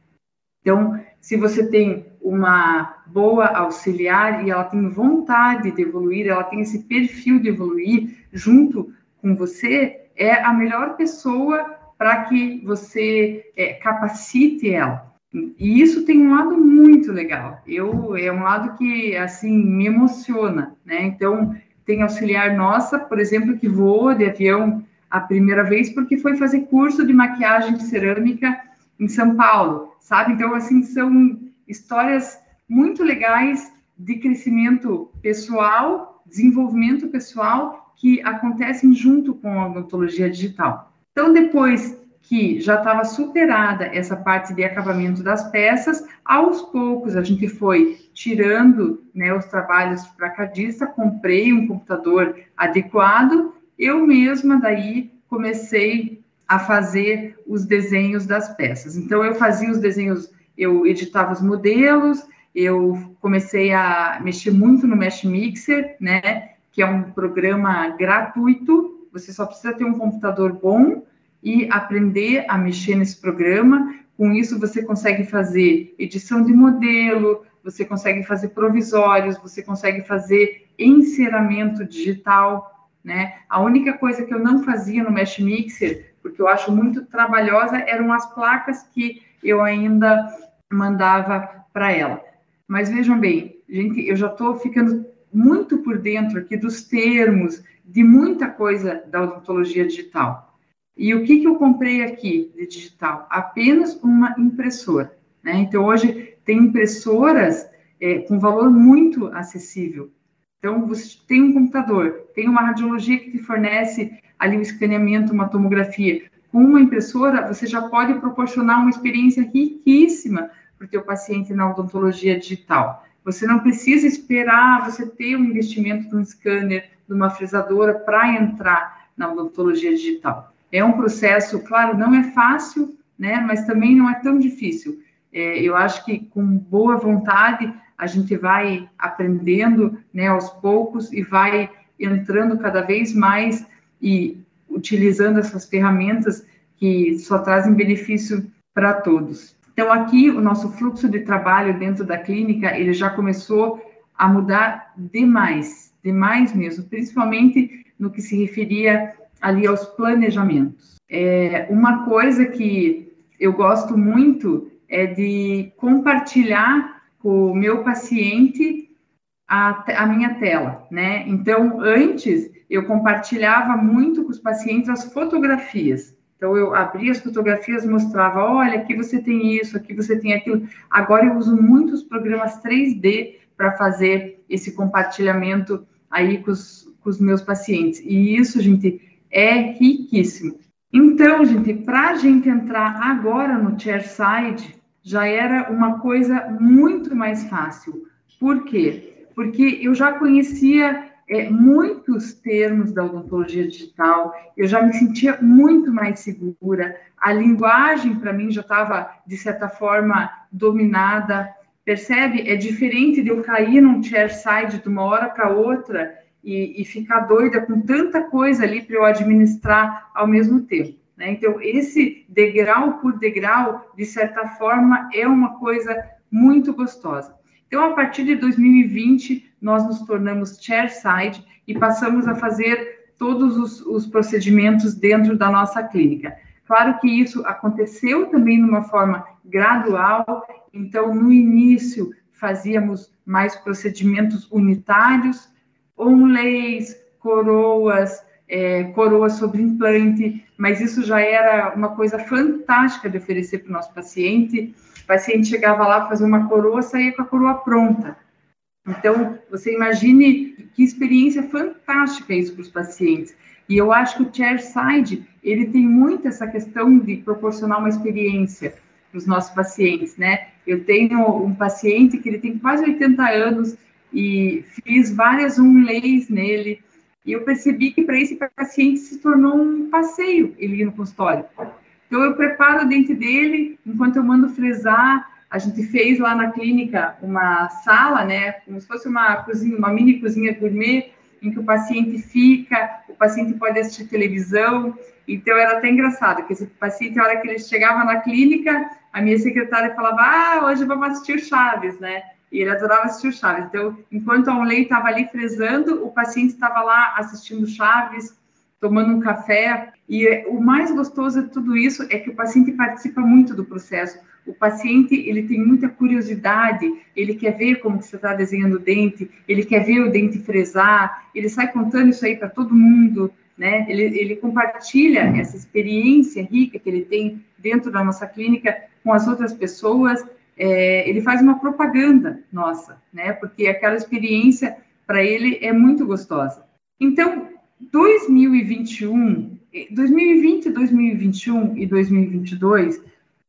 Então, se você tem uma boa auxiliar e ela tem vontade de evoluir, ela tem esse perfil de evoluir junto com você, é a melhor pessoa para que você é, capacite ela. E isso tem um lado muito legal. Eu é um lado que assim me emociona, né? Então tem auxiliar nossa, por exemplo, que voou de avião a primeira vez porque foi fazer curso de maquiagem de cerâmica em São Paulo, sabe? Então assim são histórias muito legais de crescimento pessoal, desenvolvimento pessoal que acontecem junto com a odontologia digital. Então depois que já estava superada essa parte de acabamento das peças, aos poucos a gente foi tirando né, os trabalhos para cadista, comprei um computador adequado, eu mesma daí comecei a fazer os desenhos das peças. Então eu fazia os desenhos, eu editava os modelos, eu comecei a mexer muito no Mesh Mixer, né, que é um programa gratuito, você só precisa ter um computador bom e aprender a mexer nesse programa. Com isso, você consegue fazer edição de modelo, você consegue fazer provisórios, você consegue fazer enceramento digital, né? A única coisa que eu não fazia no Mesh Mixer, porque eu acho muito trabalhosa, eram as placas que eu ainda mandava para ela. Mas vejam bem, gente, eu já estou ficando muito por dentro aqui dos termos, de muita coisa da odontologia digital. E o que, que eu comprei aqui de digital? Apenas uma impressora. Né? Então, hoje tem impressoras é, com valor muito acessível. Então, você tem um computador, tem uma radiologia que te fornece ali o escaneamento, uma tomografia. Com uma impressora, você já pode proporcionar uma experiência riquíssima para o teu paciente na odontologia digital. Você não precisa esperar você ter um investimento de um scanner, de uma frisadora para entrar na odontologia digital. É um processo, claro, não é fácil, né, mas também não é tão difícil. É, eu acho que com boa vontade a gente vai aprendendo, né, aos poucos e vai entrando cada vez mais e utilizando essas ferramentas que só trazem benefício para todos. Então, aqui, o nosso fluxo de trabalho dentro da clínica, ele já começou a mudar demais, demais mesmo, principalmente no que se referia ali aos planejamentos. É, uma coisa que eu gosto muito é de compartilhar com o meu paciente a, minha tela, né? Então, antes, eu compartilhava muito com os pacientes as fotografias. Então, eu abria as fotografias, mostrava, olha, aqui você tem isso, aqui você tem aquilo. Agora, eu uso muitos programas 3D para fazer esse compartilhamento aí com os, com os meus pacientes. E isso, gente, é riquíssimo. Então, gente, para a gente entrar agora no chairside, já era uma coisa muito mais fácil. Por quê? Porque eu já conhecia é, muitos termos da odontologia digital, eu já me sentia muito mais segura, a linguagem para mim já estava, de certa forma, dominada. Percebe? É diferente de eu cair num chair side de uma hora para outra e, e, ficar doida com tanta coisa ali para eu administrar ao mesmo tempo. Né? Então, esse degrau por degrau, de certa forma, é uma coisa muito gostosa. Então, a partir de 2020, nós nos tornamos chairside e passamos a fazer todos os, os procedimentos dentro da nossa clínica. Claro que isso aconteceu também de uma forma gradual, então, no início, fazíamos mais procedimentos unitários, onlays, coroas, é, coroa sobre implante, mas isso já era uma coisa fantástica de oferecer para o nosso paciente. O paciente chegava lá fazer uma coroa, saía com a coroa pronta. Então, você imagine que experiência fantástica isso para os pacientes. E eu acho que o chairside, ele tem muito essa questão de proporcionar uma experiência para os nossos pacientes, né? Eu tenho um paciente que ele tem quase 80 anos e fiz várias umleis nele, e eu percebi que para esse paciente se tornou um passeio ele ir no consultório. Então, eu preparo o dente dele, enquanto eu mando frisar. A gente fez lá na clínica uma sala, né, como se fosse uma cozinha, uma mini cozinha gourmet, em que o paciente fica, o paciente pode assistir televisão. Então, era até engraçado, que esse paciente, na hora que ele chegava na clínica, a minha secretária falava, ah, hoje vamos assistir o Chaves, né? E ele adorava assistir o Chaves. Então, enquanto a Onley estava ali fresando, o paciente estava lá assistindo Chaves, tomando um café. E o mais gostoso de tudo isso é que o paciente participa muito do processo. O paciente ele tem muita curiosidade, ele quer ver como você está desenhando o dente, ele quer ver o dente fresar, ele sai contando isso aí para todo mundo, né? Ele, ele compartilha essa experiência rica que ele tem dentro da nossa clínica com as outras pessoas é, ele faz uma propaganda nossa, né? Porque aquela experiência para ele é muito gostosa. Então, 2021, 2020, 2021 e 2022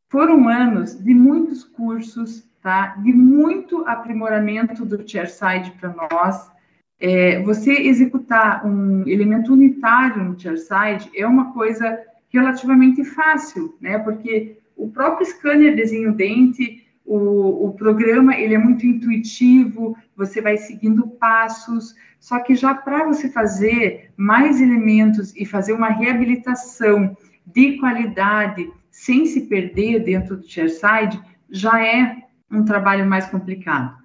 foram anos de muitos cursos, tá? De muito aprimoramento do chairside para nós. É, você executar um elemento unitário no chairside é uma coisa relativamente fácil, né? Porque o próprio scanner desenha o dente, o, o programa ele é muito intuitivo, você vai seguindo passos, só que já para você fazer mais elementos e fazer uma reabilitação de qualidade sem se perder dentro do chairside, já é um trabalho mais complicado.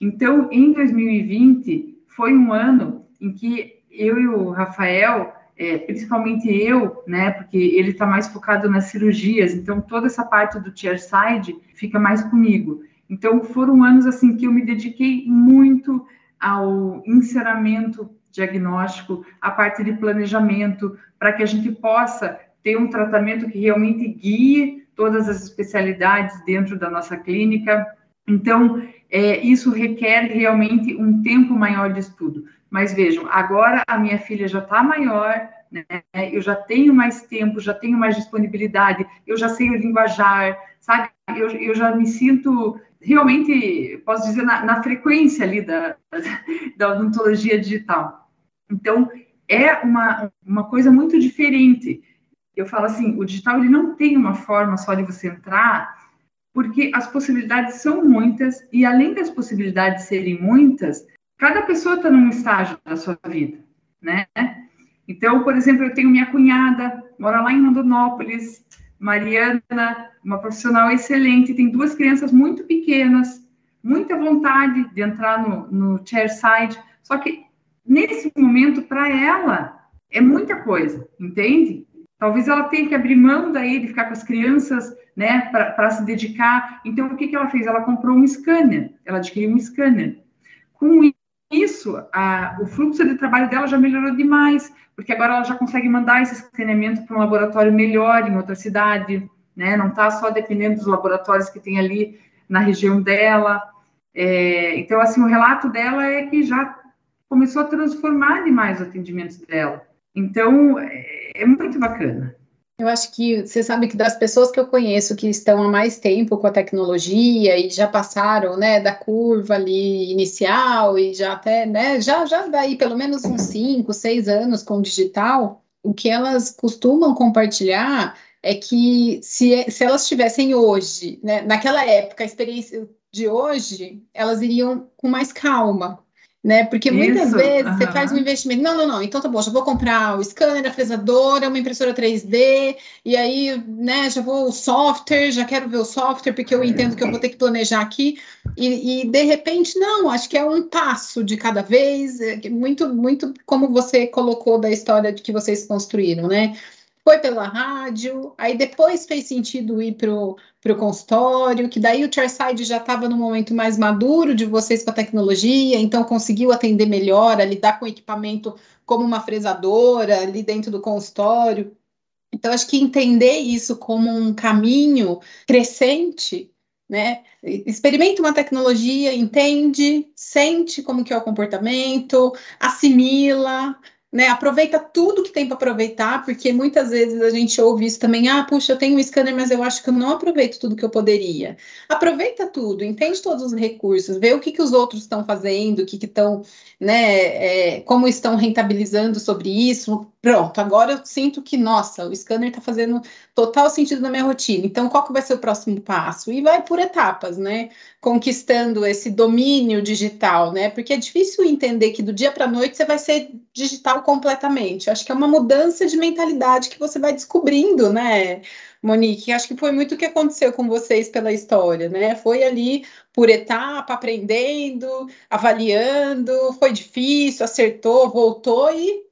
Então, em 2020, foi um ano em que eu e o Rafael, é, principalmente eu, né, porque ele está mais focado nas cirurgias, então toda essa parte do chairside fica mais comigo. Então foram anos assim que eu me dediquei muito ao encerramento diagnóstico, a parte de planejamento, para que a gente possa ter um tratamento que realmente guie todas as especialidades dentro da nossa clínica. Então, é, isso requer realmente um tempo maior de estudo. Mas vejam, agora a minha filha já está maior, né? eu já tenho mais tempo, já tenho mais disponibilidade, eu já sei o linguajar, sabe? Eu, eu já me sinto realmente, posso dizer, na, na frequência ali da, da odontologia digital. Então, é uma, uma coisa muito diferente. Eu falo assim, o digital ele não tem uma forma só de você entrar, porque as possibilidades são muitas, e além das possibilidades serem muitas, cada pessoa está num estágio da sua vida, né? Então, por exemplo, eu tenho minha cunhada, mora lá em Rondonópolis, Mariana, uma profissional excelente, tem duas crianças muito pequenas, muita vontade de entrar no, no chair side, só que nesse momento, para ela, é muita coisa, entende? Talvez ela tenha que abrir mão daí de ficar com as crianças, né, para se dedicar. Então, o que, que ela fez? Ela comprou um scanner, ela adquiriu um scanner. Com isso, a, o fluxo de trabalho dela já melhorou demais, porque agora ela já consegue mandar esse escaneamento para um laboratório melhor em outra cidade, né? Não está só dependendo dos laboratórios que tem ali na região dela. É, então, assim, o relato dela é que já começou a transformar demais o atendimento dela. Então, é, é muito bacana. Eu acho que você sabe que das pessoas que eu conheço que estão há mais tempo com a tecnologia e já passaram, né, da curva ali inicial e já até, né, já, já daí pelo menos uns 5, 6 anos com o digital, o que elas costumam compartilhar é que se, se elas tivessem hoje, né, naquela época, a experiência de hoje, elas iriam com mais calma, né? Porque muitas Isso, vezes você faz um investimento. Não, não, não. Então tá bom, já vou comprar o scanner, a fresadora, uma impressora 3D, e aí, né, já vou o software, já quero ver o software, porque eu entendo que eu vou ter que planejar aqui. E, e de repente, não, acho que é um passo de cada vez, é muito, muito como você colocou da história de que vocês construíram, né? Foi pela rádio, aí depois fez sentido ir para o consultório, que daí o chairside já estava no momento mais maduro de vocês com a tecnologia, então conseguiu atender melhor, lidar com equipamento como uma fresadora ali dentro do consultório. Então, acho que entender isso como um caminho crescente né? Experimenta uma tecnologia, entende, sente como que é o comportamento, assimila, né? Aproveita tudo que tem para aproveitar, porque muitas vezes a gente ouve isso também, ah, puxa, eu tenho um scanner, mas eu acho que eu não aproveito tudo que eu poderia. Aproveita tudo, entende todos os recursos, vê o que, que os outros estão fazendo, o que estão, né, é, como estão rentabilizando sobre isso. Pronto, agora eu sinto que, nossa, o scanner está fazendo total sentido na minha rotina. Então, qual que vai ser o próximo passo? E vai por etapas, né? Conquistando esse domínio digital, né? Porque é difícil entender que do dia para a noite você vai ser digital completamente. Acho que é uma mudança de mentalidade que você vai descobrindo, né? Monique, acho que foi muito o que aconteceu com vocês pela história, né? Foi ali por etapa, aprendendo, avaliando, foi difícil, acertou, voltou e,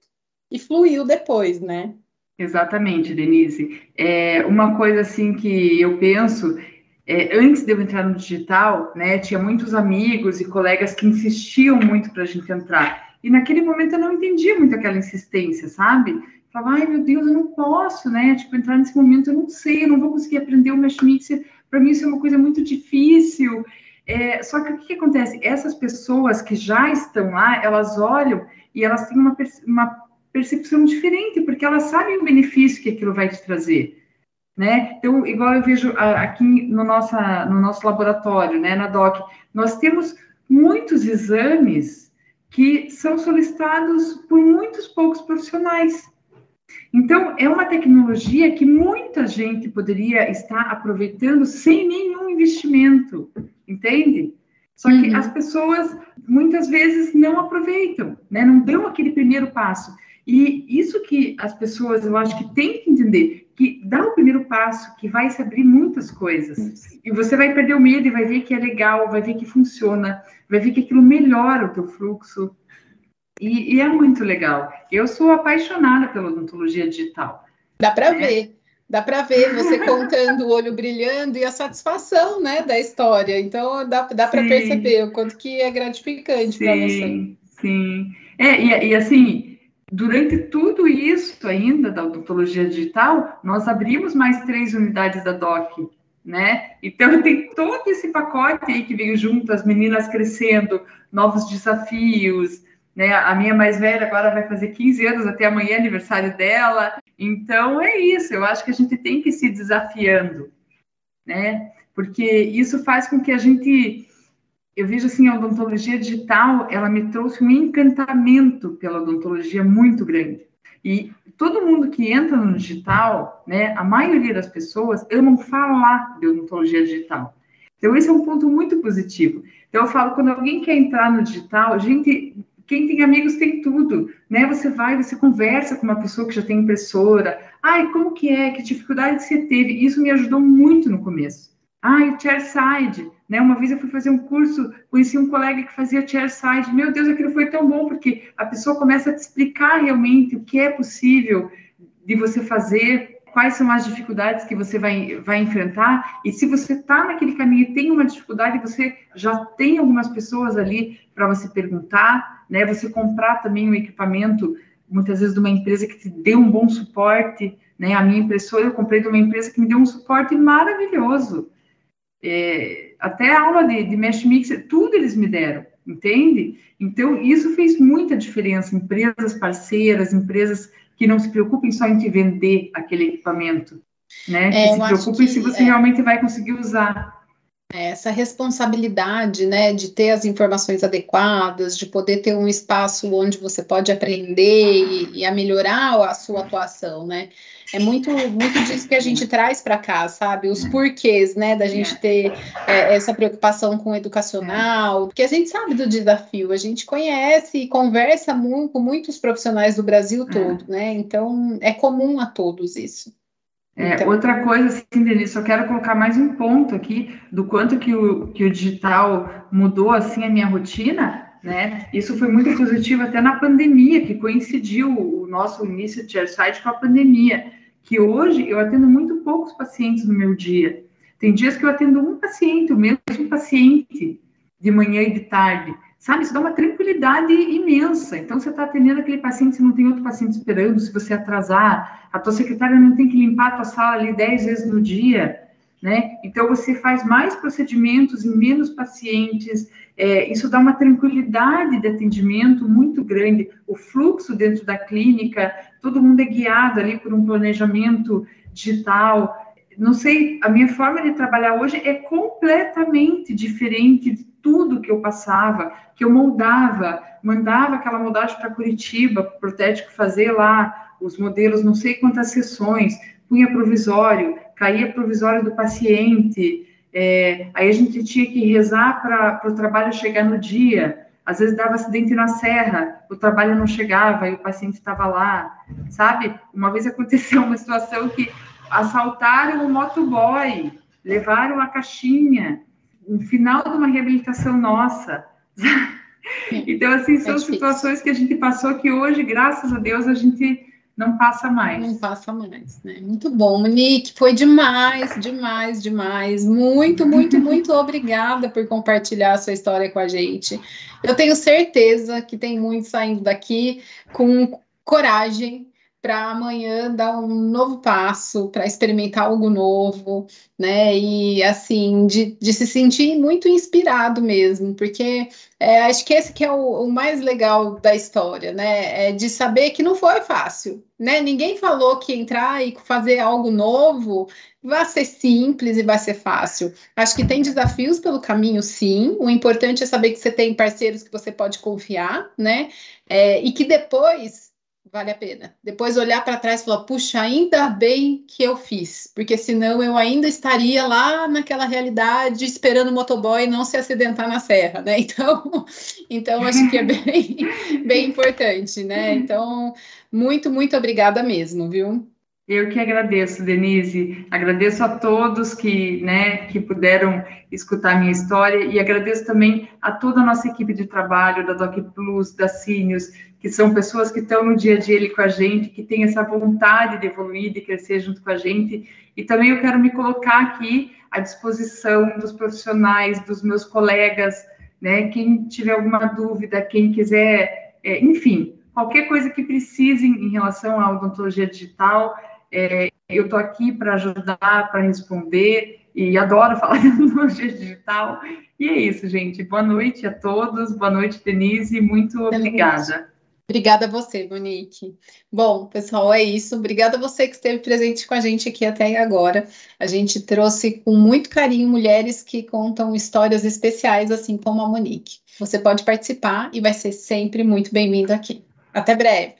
e fluiu depois, né? Exatamente, Denise. É, uma coisa assim que eu penso, é, antes de eu entrar no digital, né, tinha muitos amigos e colegas que insistiam muito para a gente entrar. E naquele momento eu não entendia muito aquela insistência, sabe? Falava, ai meu Deus, eu não posso, né? Tipo, entrar nesse momento, eu não sei, eu não vou conseguir aprender o Mesh Mixer. Para mim, isso é uma coisa muito difícil. É, só que o que, que, acontece? Essas pessoas que já estão lá, elas olham e elas têm uma, uma percepção diferente, porque elas sabem o benefício que aquilo vai te trazer. Né? Então, igual eu vejo aqui no, nossa, no nosso laboratório, né, na DOC, nós temos muitos exames que são solicitados por muitos poucos profissionais. Então, é uma tecnologia que muita gente poderia estar aproveitando sem nenhum investimento, entende? Só que uhum. as pessoas muitas vezes não aproveitam, né? Não dão aquele primeiro passo. E isso que as pessoas, eu acho que tem que entender, que dá o primeiro passo, que vai se abrir muitas coisas. E você vai perder o medo e vai ver que é legal, vai ver que funciona, vai ver que aquilo melhora o teu fluxo. E, e, é muito legal. Eu sou apaixonada pela odontologia digital. Dá para né? ver. Dá para ver você contando o olho brilhando e a satisfação, né, da história. Então dá, dá para perceber o quanto que é gratificante para você. Sim. É, e, e assim, durante tudo isso ainda da odontologia digital, nós abrimos mais três unidades da DOC, né? Então tem todo esse pacote aí que veio junto, as meninas crescendo, novos desafios, né? A minha mais velha agora vai fazer 15 anos, até amanhã é aniversário dela. Então é isso, eu acho que a gente tem que ir se desafiando, né? Porque isso faz com que a gente eu vejo assim a odontologia digital, ela me trouxe um encantamento pela odontologia muito grande. E todo mundo que entra no digital, né, a maioria das pessoas amam falar de odontologia digital. Então esse é um ponto muito positivo. Então eu falo quando alguém quer entrar no digital, gente, quem tem amigos tem tudo, né? Você vai, você conversa com uma pessoa que já tem impressora. Ai, como que é? Que dificuldade você teve? Isso me ajudou muito no começo. Ai, o chairside, né? Uma vez eu fui fazer um curso, conheci um colega que fazia chairside. Meu Deus, aquilo foi tão bom porque a pessoa começa a te explicar realmente o que é possível de você fazer, quais são as dificuldades que você vai, vai enfrentar, e se você está naquele caminho e tem uma dificuldade, você já tem algumas pessoas ali para você perguntar, né? Você comprar também um equipamento, muitas vezes de uma empresa que te dê um bom suporte, né? A minha impressora eu comprei de uma empresa que me deu um suporte maravilhoso. É, até a aula de, de Mesh Mixer, tudo eles me deram, entende? Então, isso fez muita diferença. Empresas parceiras, empresas que não se preocupem só em te vender aquele equipamento, né? É, que se preocupem que, se você é... realmente vai conseguir usar. Essa responsabilidade, né, de ter as informações adequadas, de poder ter um espaço onde você pode aprender e, e a melhorar a sua atuação, né? É muito, muito disso que a gente traz para cá, sabe? Os porquês, né, da gente ter é, essa preocupação com o educacional, porque a gente sabe do desafio, a gente conhece e conversa muito com muitos profissionais do Brasil todo, né? Então é comum a todos isso. É, então... Outra coisa, assim, Denise, eu quero colocar mais um ponto aqui do quanto que o, que o digital mudou, assim, a minha rotina, né? Isso foi muito positivo até na pandemia, que coincidiu o nosso início de Chairside com a pandemia, que hoje eu atendo muito poucos pacientes no meu dia. Tem dias que eu atendo um paciente, o mesmo paciente, de manhã e de tarde. Sabe, isso dá uma tranquilidade imensa. Então, você está atendendo aquele paciente, você não tem outro paciente esperando, se você atrasar, a tua secretária não tem que limpar a tua sala ali dez vezes no dia, né? Então, você faz mais procedimentos e menos pacientes, é, isso dá uma tranquilidade de atendimento muito grande. O fluxo dentro da clínica, todo mundo é guiado ali por um planejamento digital. Não sei, a minha forma de trabalhar hoje é completamente diferente tudo que eu passava, que eu moldava, mandava aquela moldagem para Curitiba, para o protético fazer lá os modelos, não sei quantas sessões, punha provisório, caía provisório do paciente, é, aí a gente tinha que rezar para o trabalho chegar no dia. Às vezes dava acidente na serra, o trabalho não chegava e o paciente estava lá, sabe? Uma vez aconteceu uma situação que assaltaram o motoboy, levaram a caixinha, no final de uma reabilitação nossa. Então, assim, são é situações que a gente passou que hoje, graças a Deus, a gente não passa mais. Não passa mais, né? Muito bom, Monique, foi demais, demais, demais. Muito, muito, muito obrigada por compartilhar a sua história com a gente. Eu tenho certeza que tem muito saindo daqui com coragem para amanhã dar um novo passo, para experimentar algo novo, né? E assim, de, de se sentir muito inspirado mesmo, porque é, acho que esse que é o, o, mais legal da história, né? É de saber que não foi fácil, né? Ninguém falou que entrar e fazer algo novo vai ser simples e vai ser fácil. Acho que tem desafios pelo caminho, sim. O importante é saber que você tem parceiros que você pode confiar, né? É, e que depois vale a pena. Depois olhar para trás e falar, puxa, ainda bem que eu fiz, porque senão eu ainda estaria lá naquela realidade esperando o motoboy não se acidentar na serra, né? Então, então acho que é bem, bem importante, né? Então, muito, muito obrigada mesmo, viu? Eu que agradeço, Denise. Agradeço a todos que, né, que puderam escutar a minha história e agradeço também a toda a nossa equipe de trabalho da Doc Plus, da Cínios, que são pessoas que estão no dia a dia ali com a gente, que têm essa vontade de evoluir, de crescer junto com a gente. E também eu quero me colocar aqui à disposição dos profissionais, dos meus colegas, né? Quem tiver alguma dúvida, quem quiser, é, enfim, qualquer coisa que precisem em relação à odontologia digital, é, eu estou aqui para ajudar, para responder, e adoro falar de odontologia digital. E é isso, gente. Boa noite a todos, boa noite, Denise, muito obrigada. Obrigada a você, Monique. Bom, pessoal, é isso. Obrigada a você que esteve presente com a gente aqui até agora. A gente trouxe com muito carinho mulheres que contam histórias especiais, assim como a Monique. Você pode participar e vai ser sempre muito bem-vindo aqui. Até breve.